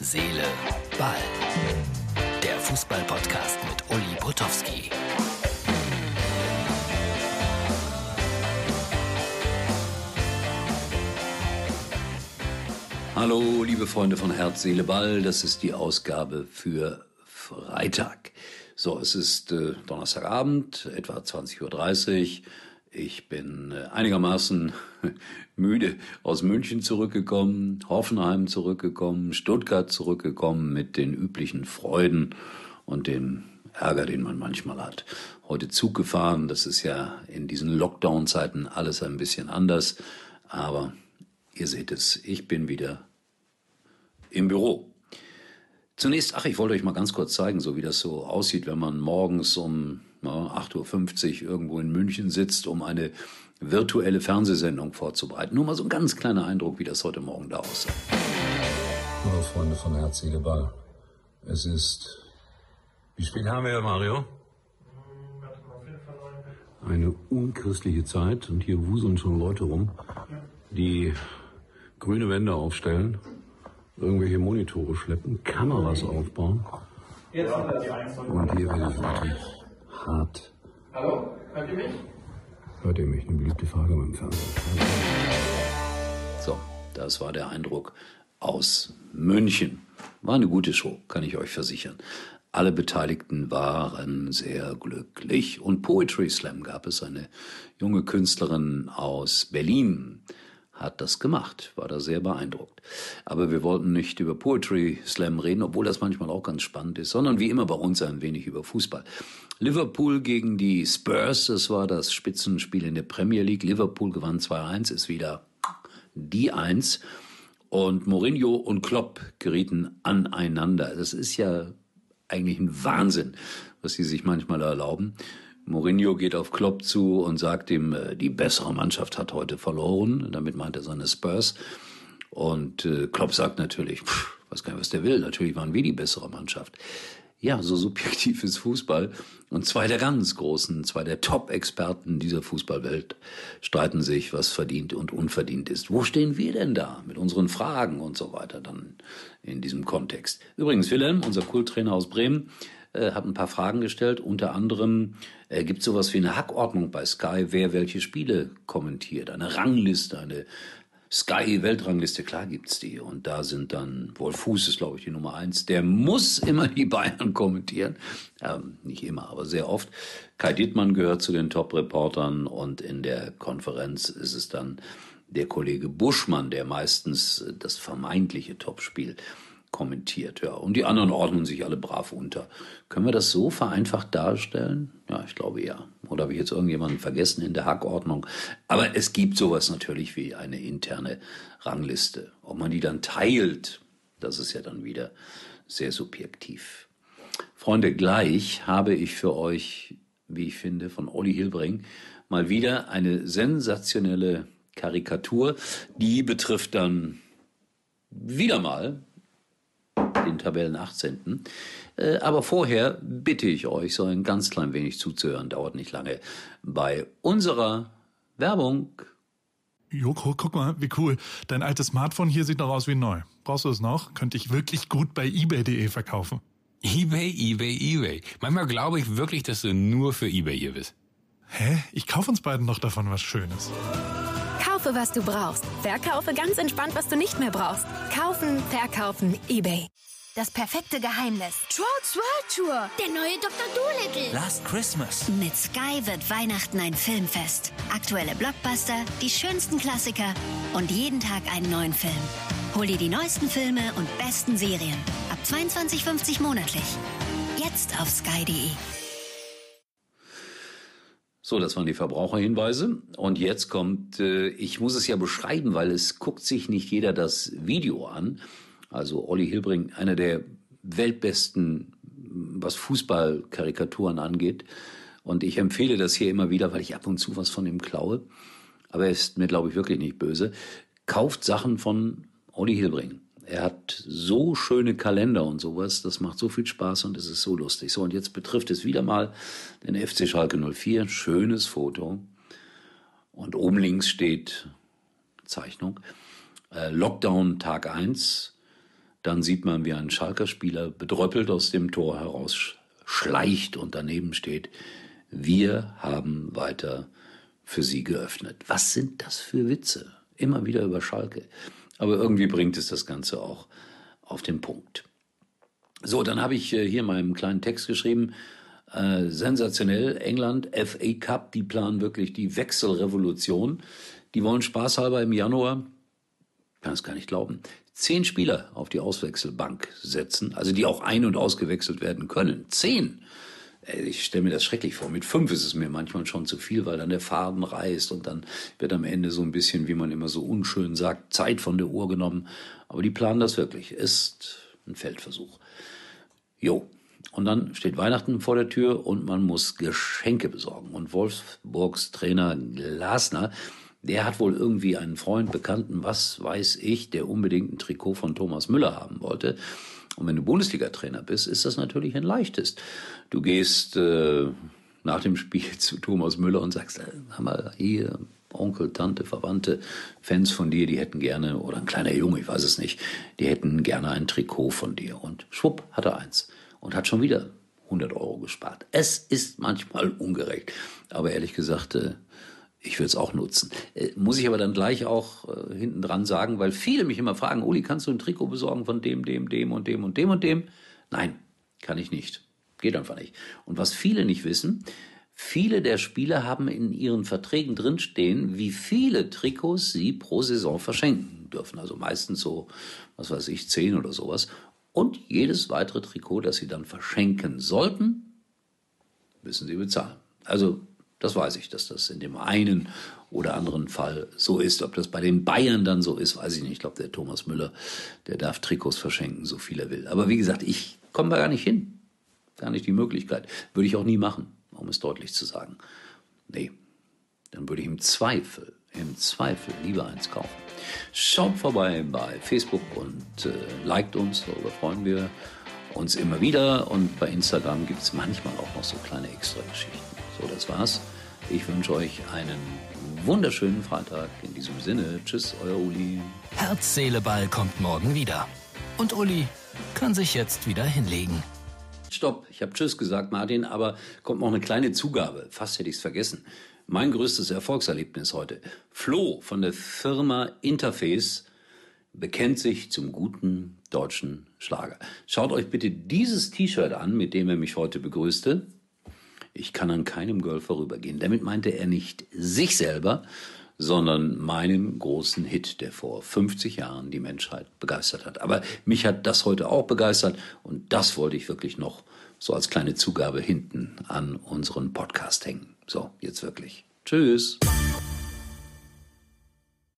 Seele, Ball. Der Fußball-Podcast mit Uli Potowski. Hallo, liebe Freunde von Herz, Seele, Ball. Das ist die Ausgabe für Freitag. So, es ist äh, Donnerstagabend, etwa 20.30 Uhr. Ich bin äh, einigermaßen müde aus München zurückgekommen, Hoffenheim zurückgekommen, Stuttgart zurückgekommen mit den üblichen Freuden und dem Ärger, den man manchmal hat. Heute Zug gefahren, das ist ja in diesen Lockdown-Zeiten alles ein bisschen anders, aber ihr seht es, ich bin wieder im Büro. Zunächst, ach, ich wollte euch mal ganz kurz zeigen, so wie das so aussieht, wenn man morgens um 8.50 Uhr irgendwo in München sitzt, um eine virtuelle Fernsehsendung vorzubereiten. Nur mal so ein ganz kleiner Eindruck, wie das heute Morgen da aussah. Hallo Freunde von Herz, Seele, Ball. Es ist... Wie spät haben wir, Mario? Eine unchristliche Zeit und hier wuseln schon Leute rum, die grüne Wände aufstellen irgendwelche Monitore schleppen, Kameras aufbauen. Und hier wird es hart. Hallo, hört ihr mich? Hört ihr mich? Eine beliebte Frage beim Fernsehen. So, das war der Eindruck aus München. War eine gute Show, kann ich euch versichern. Alle Beteiligten waren sehr glücklich. Und Poetry Slam gab es. Eine junge Künstlerin aus Berlin hat das gemacht, war da sehr beeindruckt. Aber wir wollten nicht über Poetry Slam reden, obwohl das manchmal auch ganz spannend ist, sondern wie immer bei uns ein wenig über Fußball. Liverpool gegen die Spurs, das war das Spitzenspiel in der Premier League. Liverpool gewann 2-1, ist wieder die Eins. Und Mourinho und Klopp gerieten aneinander. Das ist ja eigentlich ein Wahnsinn, was sie sich manchmal erlauben. Mourinho geht auf Klopp zu und sagt ihm, äh, die bessere Mannschaft hat heute verloren. Damit meint er seine Spurs. Und äh, Klopp sagt natürlich, pff, weiß gar nicht, was der will. Natürlich waren wir die bessere Mannschaft. Ja, so subjektiv ist Fußball. Und zwei der ganz großen, zwei der Top-Experten dieser Fußballwelt streiten sich, was verdient und unverdient ist. Wo stehen wir denn da mit unseren Fragen und so weiter dann in diesem Kontext? Übrigens, Wilhelm, unser Kulttrainer aus Bremen, äh, hat ein paar Fragen gestellt. Unter anderem äh, gibt es sowas wie eine Hackordnung bei Sky, wer welche Spiele kommentiert. Eine Rangliste, eine Sky-Weltrangliste, klar gibt's die. Und da sind dann, Wolf Fuß ist, glaube ich, die Nummer eins. Der muss immer die Bayern kommentieren. Ähm, nicht immer, aber sehr oft. Kai Dittmann gehört zu den Top-Reportern und in der Konferenz ist es dann der Kollege Buschmann, der meistens das vermeintliche Topspiel kommentiert, ja. Und die anderen ordnen sich alle brav unter. Können wir das so vereinfacht darstellen? Ja, ich glaube ja. Oder habe ich jetzt irgendjemanden vergessen in der Hackordnung? Aber es gibt sowas natürlich wie eine interne Rangliste. Ob man die dann teilt, das ist ja dann wieder sehr subjektiv. Freunde, gleich habe ich für euch, wie ich finde, von Olli Hilbring mal wieder eine sensationelle Karikatur. Die betrifft dann wieder mal den Tabellen 18. Äh, aber vorher bitte ich euch, so ein ganz klein wenig zuzuhören, dauert nicht lange, bei unserer Werbung. Joko, guck mal, wie cool. Dein altes Smartphone hier sieht noch aus wie neu. Brauchst du es noch? Könnte ich wirklich gut bei eBay.de verkaufen. eBay, eBay, eBay. Manchmal glaube ich wirklich, dass du nur für eBay hier bist. Hä? Ich kaufe uns beiden noch davon was Schönes. Kaufe, was du brauchst. Verkaufe ganz entspannt, was du nicht mehr brauchst. Kaufen, verkaufen, eBay. Das perfekte Geheimnis. Trolls World Tour. Der neue Dr. Dolittle. Last Christmas. Mit Sky wird Weihnachten ein Filmfest. Aktuelle Blockbuster, die schönsten Klassiker und jeden Tag einen neuen Film. Hol dir die neuesten Filme und besten Serien. Ab 22,50 monatlich. Jetzt auf sky.de. So, das waren die Verbraucherhinweise. Und jetzt kommt, äh, ich muss es ja beschreiben, weil es guckt sich nicht jeder das Video an. Also Olli Hilbring, einer der weltbesten, was Fußballkarikaturen angeht. Und ich empfehle das hier immer wieder, weil ich ab und zu was von ihm klaue. Aber er ist mir, glaube ich, wirklich nicht böse. Kauft Sachen von Olli Hilbring. Er hat so schöne Kalender und sowas, das macht so viel Spaß und es ist so lustig. So, und jetzt betrifft es wieder mal den FC Schalke 04. Schönes Foto. Und oben links steht Zeichnung. Äh, Lockdown Tag 1. Dann sieht man, wie ein Schalker Spieler bedröppelt aus dem Tor heraus schleicht und daneben steht, wir haben weiter für sie geöffnet. Was sind das für Witze? Immer wieder über Schalke. Aber irgendwie bringt es das Ganze auch auf den Punkt. So, dann habe ich äh, hier mal einen kleinen Text geschrieben. Äh, sensationell, England, FA Cup, die planen wirklich die Wechselrevolution. Die wollen spaßhalber im Januar, kann es gar nicht glauben, zehn Spieler auf die Auswechselbank setzen, also die auch ein- und ausgewechselt werden können. Zehn! Ich stelle mir das schrecklich vor. Mit fünf ist es mir manchmal schon zu viel, weil dann der Faden reißt und dann wird am Ende so ein bisschen, wie man immer so unschön sagt, Zeit von der Uhr genommen. Aber die planen das wirklich. Ist ein Feldversuch. Jo. Und dann steht Weihnachten vor der Tür und man muss Geschenke besorgen. Und Wolfsburgs Trainer Glasner, der hat wohl irgendwie einen Freund, Bekannten, was weiß ich, der unbedingt ein Trikot von Thomas Müller haben wollte. Und wenn du Bundesliga-Trainer bist, ist das natürlich ein leichtes. Du gehst äh, nach dem Spiel zu Thomas Müller und sagst, hör mal, hier, Onkel, Tante, Verwandte, Fans von dir, die hätten gerne, oder ein kleiner Junge, ich weiß es nicht, die hätten gerne ein Trikot von dir. Und schwupp, hat er eins. Und hat schon wieder 100 Euro gespart. Es ist manchmal ungerecht. Aber ehrlich gesagt, äh, ich will es auch nutzen. Äh, muss ich aber dann gleich auch äh, hinten dran sagen, weil viele mich immer fragen, Uli, kannst du ein Trikot besorgen von dem, dem, dem und dem und dem und dem? Nein, kann ich nicht. Geht einfach nicht. Und was viele nicht wissen, viele der Spieler haben in ihren Verträgen drinstehen, wie viele Trikots sie pro Saison verschenken dürfen. Also meistens so, was weiß ich, zehn oder sowas. Und jedes weitere Trikot, das sie dann verschenken sollten, müssen sie bezahlen. Also das weiß ich, dass das in dem einen oder anderen Fall so ist. Ob das bei den Bayern dann so ist, weiß ich nicht. Ich glaube, der Thomas Müller, der darf Trikots verschenken, so viel er will. Aber wie gesagt, ich komme da gar nicht hin. Gar nicht die Möglichkeit. Würde ich auch nie machen, um es deutlich zu sagen. Nee, dann würde ich im Zweifel, im Zweifel lieber eins kaufen. Schaut vorbei bei Facebook und äh, liked uns, darüber freuen wir uns immer wieder. Und bei Instagram gibt es manchmal auch noch so kleine Extra-Geschichten. So, das war's. Ich wünsche euch einen wunderschönen Freitag. In diesem Sinne, tschüss, euer Uli. Herz, Seele, Ball kommt morgen wieder. Und Uli kann sich jetzt wieder hinlegen. Stopp, ich habe Tschüss gesagt, Martin, aber kommt noch eine kleine Zugabe. Fast hätte ich es vergessen. Mein größtes Erfolgserlebnis heute. Flo von der Firma Interface bekennt sich zum guten deutschen Schlager. Schaut euch bitte dieses T-Shirt an, mit dem er mich heute begrüßte. Ich kann an keinem Girl vorübergehen. Damit meinte er nicht sich selber, sondern meinen großen Hit, der vor 50 Jahren die Menschheit begeistert hat. Aber mich hat das heute auch begeistert und das wollte ich wirklich noch so als kleine Zugabe hinten an unseren Podcast hängen. So, jetzt wirklich. Tschüss.